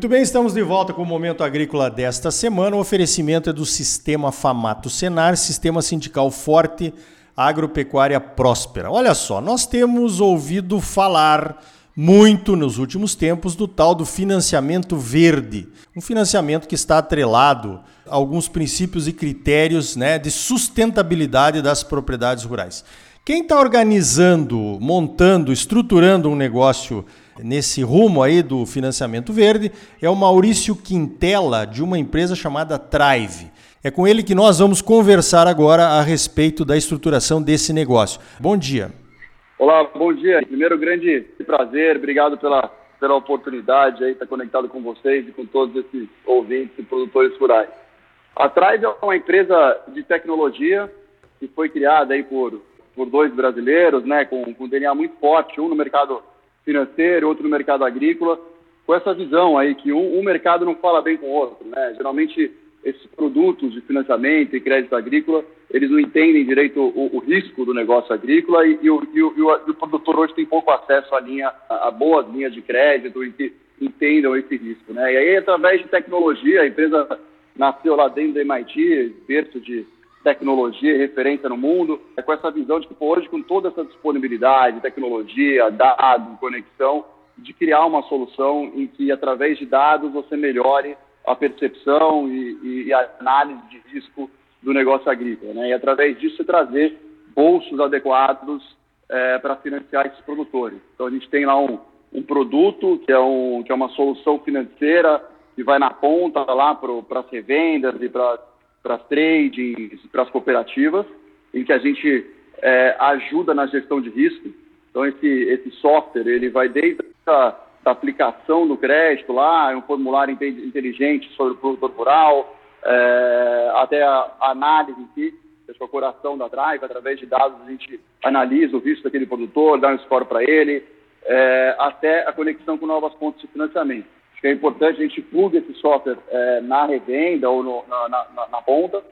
Muito bem, estamos de volta com o Momento Agrícola desta semana. O oferecimento é do Sistema Famato Senar, Sistema Sindical Forte, Agropecuária Próspera. Olha só, nós temos ouvido falar muito nos últimos tempos do tal do financiamento verde, um financiamento que está atrelado a alguns princípios e critérios né, de sustentabilidade das propriedades rurais. Quem está organizando, montando, estruturando um negócio nesse rumo aí do financiamento verde é o Maurício Quintela, de uma empresa chamada Trive. É com ele que nós vamos conversar agora a respeito da estruturação desse negócio. Bom dia. Olá, bom dia. Primeiro, grande prazer, obrigado pela, pela oportunidade aí estar conectado com vocês e com todos esses ouvintes e produtores rurais. A Trive é uma empresa de tecnologia que foi criada aí por, por dois brasileiros, né, com, com DNA muito forte, um no mercado financeiro, outro no mercado agrícola, com essa visão aí que um, um mercado não fala bem com o outro, né? Geralmente esses produtos de financiamento e crédito agrícola, eles não entendem direito o, o risco do negócio agrícola e, e, o, e, o, e, o, produtor hoje tem pouco acesso à linha, a, a boas linhas de crédito e que entendam esse risco, né? E aí, através de tecnologia, a empresa nasceu lá dentro do MIT, berço de tecnologia e referência no mundo, é com essa visão de que hoje, com toda essa disponibilidade, tecnologia, dados, conexão, de criar uma solução em que, através de dados, você melhore a percepção e, e a análise de risco do negócio agrícola. Né? E, através disso, trazer bolsos adequados é, para financiar esses produtores. Então, a gente tem lá um, um produto que é, um, que é uma solução financeira que vai na ponta lá para as revendas e para para as trades, para as cooperativas, em que a gente é, ajuda na gestão de risco. Então, esse, esse software, ele vai desde a da aplicação do crédito lá, é um formulário inteligente sobre o produtor rural, é, até a análise em si, a procuração da Drive, através de dados a gente analisa o risco daquele produtor, dá um score para ele, é, até a conexão com novas fontes de financiamento. Que é importante a gente plugue esse software é, na revenda ou no, na, na, na, ponta,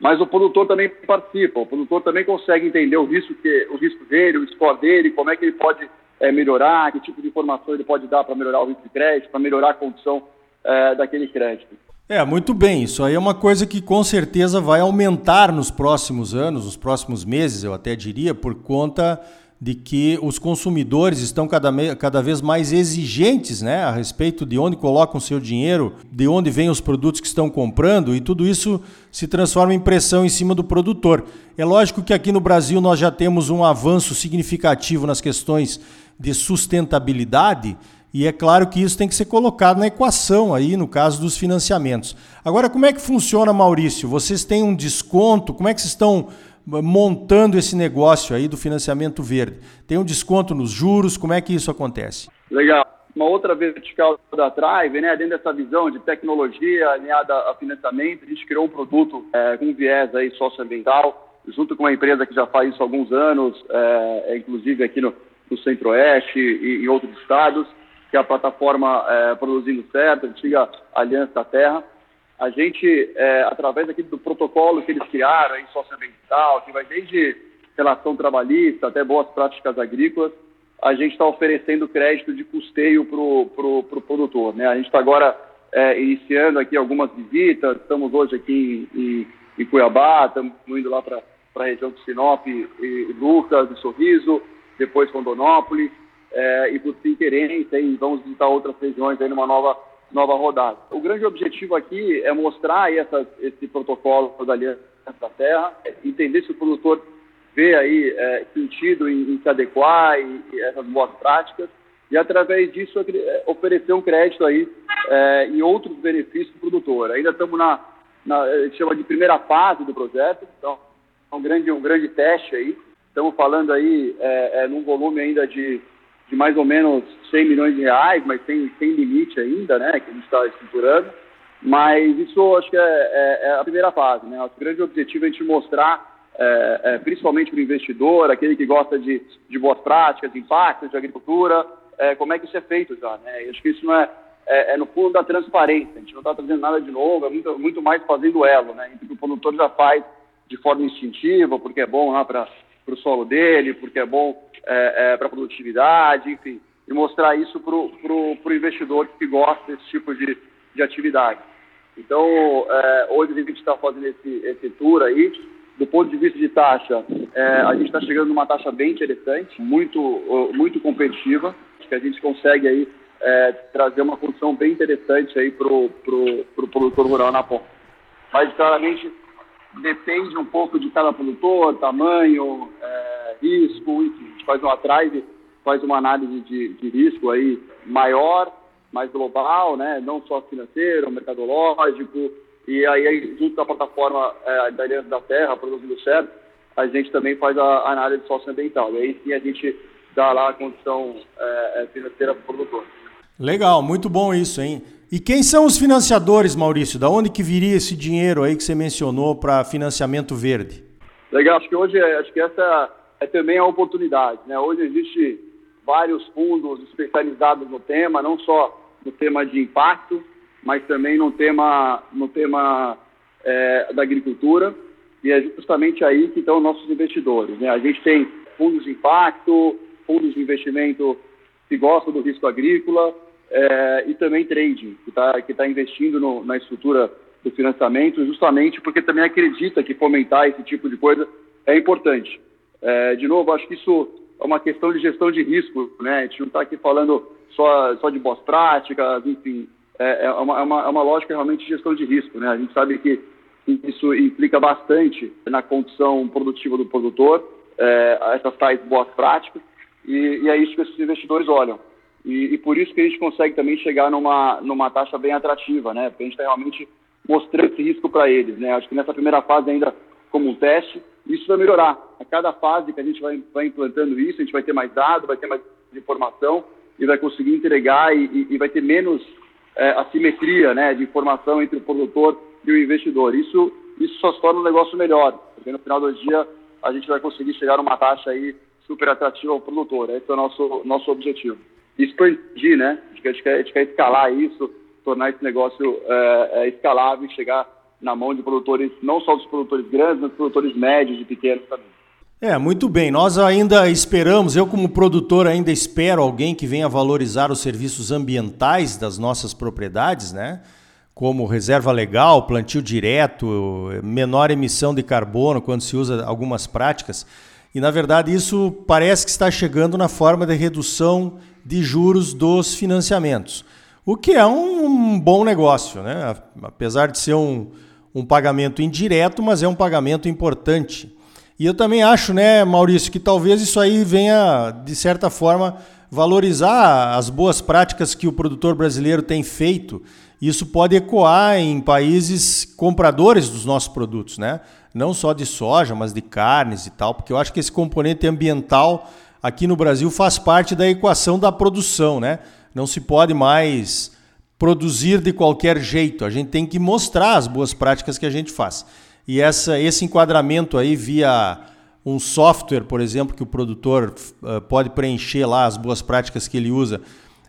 mas o produtor também participa, o produtor também consegue entender o risco, que, o risco dele, o score dele, como é que ele pode é, melhorar, que tipo de informação ele pode dar para melhorar o risco de crédito, para melhorar a condição é, daquele crédito. É, muito bem. Isso aí é uma coisa que com certeza vai aumentar nos próximos anos, nos próximos meses, eu até diria, por conta de que os consumidores estão cada, cada vez mais exigentes né, a respeito de onde colocam seu dinheiro, de onde vêm os produtos que estão comprando, e tudo isso se transforma em pressão em cima do produtor. É lógico que aqui no Brasil nós já temos um avanço significativo nas questões de sustentabilidade, e é claro que isso tem que ser colocado na equação aí, no caso dos financiamentos. Agora, como é que funciona, Maurício? Vocês têm um desconto? Como é que vocês estão montando esse negócio aí do financiamento verde? Tem um desconto nos juros? Como é que isso acontece? Legal. Uma outra vertical da Drive, né, dentro dessa visão de tecnologia alinhada a financiamento, a gente criou um produto é, com viés aí socioambiental, junto com uma empresa que já faz isso há alguns anos, é, é inclusive aqui no, no Centro-Oeste e em outros estados, que é a plataforma é, Produzindo Certo, antiga Aliança da Terra a gente, é, através aqui do protocolo que eles criaram em socioambiental, que vai desde relação trabalhista até boas práticas agrícolas, a gente está oferecendo crédito de custeio para o pro, pro produtor. Né? A gente está agora é, iniciando aqui algumas visitas, estamos hoje aqui em, em Cuiabá, estamos indo lá para a região de Sinop, e, e Lucas, e Sorriso, depois Rondonópolis, é, e por fim e vamos visitar outras regiões aí numa nova nova rodada. O grande objetivo aqui é mostrar essa, esse protocolo da Aliança da Terra, entender se o produtor vê aí é, sentido em, em, se adequar e, e, essas boas práticas e através disso é, oferecer um crédito aí é, e outros benefícios para o produtor. Ainda estamos na, na chama de primeira fase do projeto, então é um grande um grande teste aí. Estamos falando aí é, é, num volume ainda de de mais ou menos 100 milhões de reais, mas tem, tem limite ainda, né, que a gente está estruturando. Mas isso acho que é, é, é, a primeira fase, né? O grande objetivo é a gente mostrar, é, é principalmente para o investidor, aquele que gosta de, de boas práticas, de impactos de agricultura, é, como é que isso é feito já, né? E acho que isso não é, é, no fundo da transparência, a gente não está trazendo nada de novo, é muito, muito mais fazendo elo, né? Entre o produtor já faz de forma instintiva, porque é bom lá para o solo dele, porque é bom é, é, para produtividade, enfim. e mostrar isso para o investidor que gosta desse tipo de, de atividade. Então, é, hoje a gente está fazendo esse, esse tour aí. Do ponto de vista de taxa, é, a gente está chegando numa taxa bem interessante, muito, muito competitiva. Que a gente consegue aí é, trazer uma condição bem interessante aí para o pro, pro produtor rural na ponta. Mas, claramente, depende um pouco de cada produtor, tamanho, é, risco, enfim. A gente faz uma drive, faz uma análise de, de risco aí maior, mais global, né? não só financeiro, mercadológico, e aí, junto com a plataforma é, da Aliança da Terra, Produzindo Certo, a gente também faz a análise socioambiental. E aí sim a gente dá lá a condição é, é financeira para o produtor. Legal, muito bom isso, hein? E quem são os financiadores, Maurício? Da onde que viria esse dinheiro aí que você mencionou para financiamento verde? Legal, acho que hoje acho que essa é também a oportunidade, né? Hoje existe vários fundos especializados no tema, não só no tema de impacto, mas também no tema, no tema é, da agricultura, e é justamente aí que estão nossos investidores. Né? A gente tem fundos de impacto, fundos de investimento que gostam do risco agrícola é, e também trading, que está que tá investindo no, na estrutura do financiamento, justamente porque também acredita que fomentar esse tipo de coisa é importante. É, de novo, acho que isso é uma questão de gestão de risco, né? A gente não está aqui falando só, só de boas práticas, enfim, é, é, uma, é, uma, é uma lógica realmente de gestão de risco, né? A gente sabe que isso implica bastante na condição produtiva do produtor, é, essas tais boas práticas, e, e, é isso que esses investidores olham. E, e, por isso que a gente consegue também chegar numa, numa taxa bem atrativa, né? Porque a gente está realmente mostrando esse risco para eles, né? Acho que nessa primeira fase ainda como um teste, isso vai melhorar. A cada fase que a gente vai, vai implantando isso, a gente vai ter mais dados, vai ter mais informação e vai conseguir entregar e, e, e vai ter menos é, assimetria né, de informação entre o produtor e o investidor. Isso, isso só torna o negócio melhor, porque no final do dia a gente vai conseguir chegar a uma taxa aí super atrativa ao produtor. Esse é o nosso, nosso objetivo. Expandir, né? A gente, quer, a gente quer, escalar isso, tornar esse negócio é, é, escalável e chegar na mão de produtores, não só dos produtores grandes, mas dos produtores médios e pequenos também. É, muito bem. Nós ainda esperamos, eu como produtor ainda espero alguém que venha valorizar os serviços ambientais das nossas propriedades, né? Como reserva legal, plantio direto, menor emissão de carbono quando se usa algumas práticas. E na verdade isso parece que está chegando na forma de redução de juros dos financiamentos. O que é um bom negócio, né? Apesar de ser um, um pagamento indireto, mas é um pagamento importante. E eu também acho, né, Maurício, que talvez isso aí venha, de certa forma, valorizar as boas práticas que o produtor brasileiro tem feito. Isso pode ecoar em países compradores dos nossos produtos, né? Não só de soja, mas de carnes e tal, porque eu acho que esse componente ambiental aqui no Brasil faz parte da equação da produção, né? Não se pode mais produzir de qualquer jeito. A gente tem que mostrar as boas práticas que a gente faz. E essa, esse enquadramento aí via um software, por exemplo, que o produtor uh, pode preencher lá as boas práticas que ele usa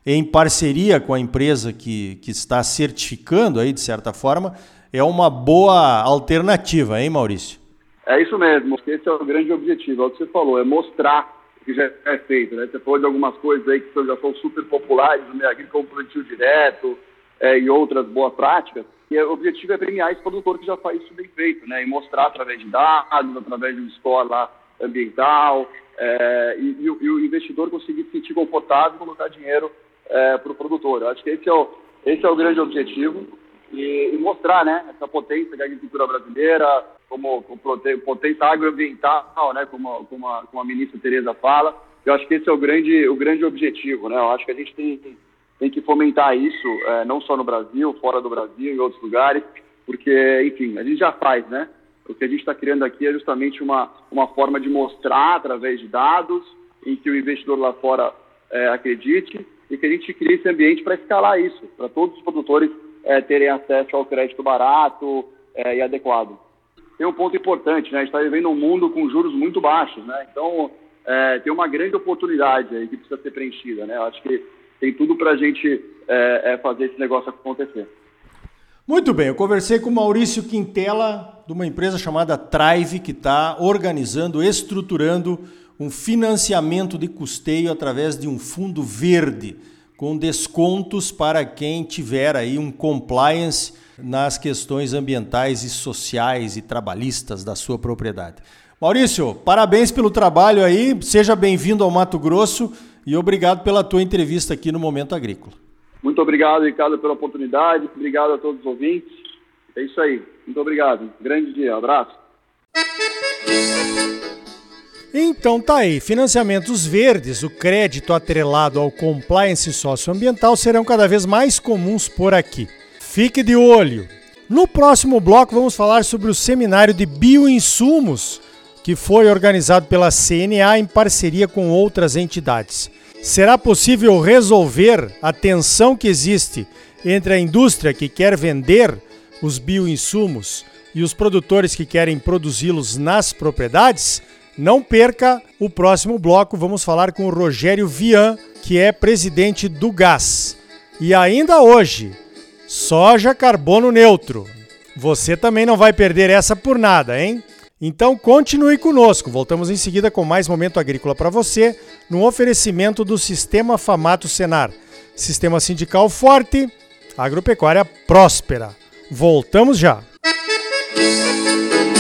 em parceria com a empresa que, que está certificando aí, de certa forma, é uma boa alternativa, hein, Maurício? É isso mesmo, esse é o grande objetivo, é o que você falou, é mostrar que já é feito, né? Você falou de algumas coisas aí que já são super populares no meio agrícola, como plantio direto é, e outras boas práticas, e o objetivo é premiar esse produtor que já faz isso bem feito, né? E mostrar através de dados, através de um score lá ambiental, é, e, e, e, o investidor conseguir se sentir confortável e colocar dinheiro é, para o produtor. Eu acho que esse é o, esse é o grande objetivo e, e, mostrar, né? Essa potência da agricultura brasileira, como, como potência agroambiental, né? Como, como, a, como a ministra Tereza fala. Eu acho que esse é o grande, o grande objetivo, né? Eu acho que a gente tem tem que fomentar isso, é, não só no Brasil, fora do Brasil, em outros lugares, porque, enfim, a gente já faz, né? O que a gente está criando aqui é justamente uma, uma forma de mostrar, através de dados, em que o investidor lá fora é, acredite, e que a gente crie esse ambiente para escalar isso, para todos os produtores é, terem acesso ao crédito barato é, e adequado. Tem um ponto importante, né? A gente está vivendo um mundo com juros muito baixos, né? Então, é, tem uma grande oportunidade aí que precisa ser preenchida, né? Eu acho que tem tudo para a gente é, é, fazer esse negócio acontecer. Muito bem, eu conversei com Maurício Quintela, de uma empresa chamada Trive, que está organizando, estruturando um financiamento de custeio através de um fundo verde, com descontos para quem tiver aí um compliance nas questões ambientais e sociais e trabalhistas da sua propriedade. Maurício, parabéns pelo trabalho aí, seja bem-vindo ao Mato Grosso e obrigado pela tua entrevista aqui no Momento Agrícola. Muito obrigado, Ricardo, pela oportunidade, obrigado a todos os ouvintes. É isso aí, muito obrigado. Grande dia, abraço. Então tá aí, financiamentos verdes, o crédito atrelado ao compliance socioambiental serão cada vez mais comuns por aqui. Fique de olho. No próximo bloco vamos falar sobre o seminário de bioinsumos que foi organizado pela CNA em parceria com outras entidades. Será possível resolver a tensão que existe entre a indústria que quer vender os bioinsumos e os produtores que querem produzi-los nas propriedades? Não perca o próximo bloco, vamos falar com o Rogério Vian, que é presidente do GAS. E ainda hoje, soja carbono neutro. Você também não vai perder essa por nada, hein? Então continue conosco. Voltamos em seguida com mais momento agrícola para você, no oferecimento do Sistema Famato Senar. Sistema sindical forte, agropecuária próspera. Voltamos já. Música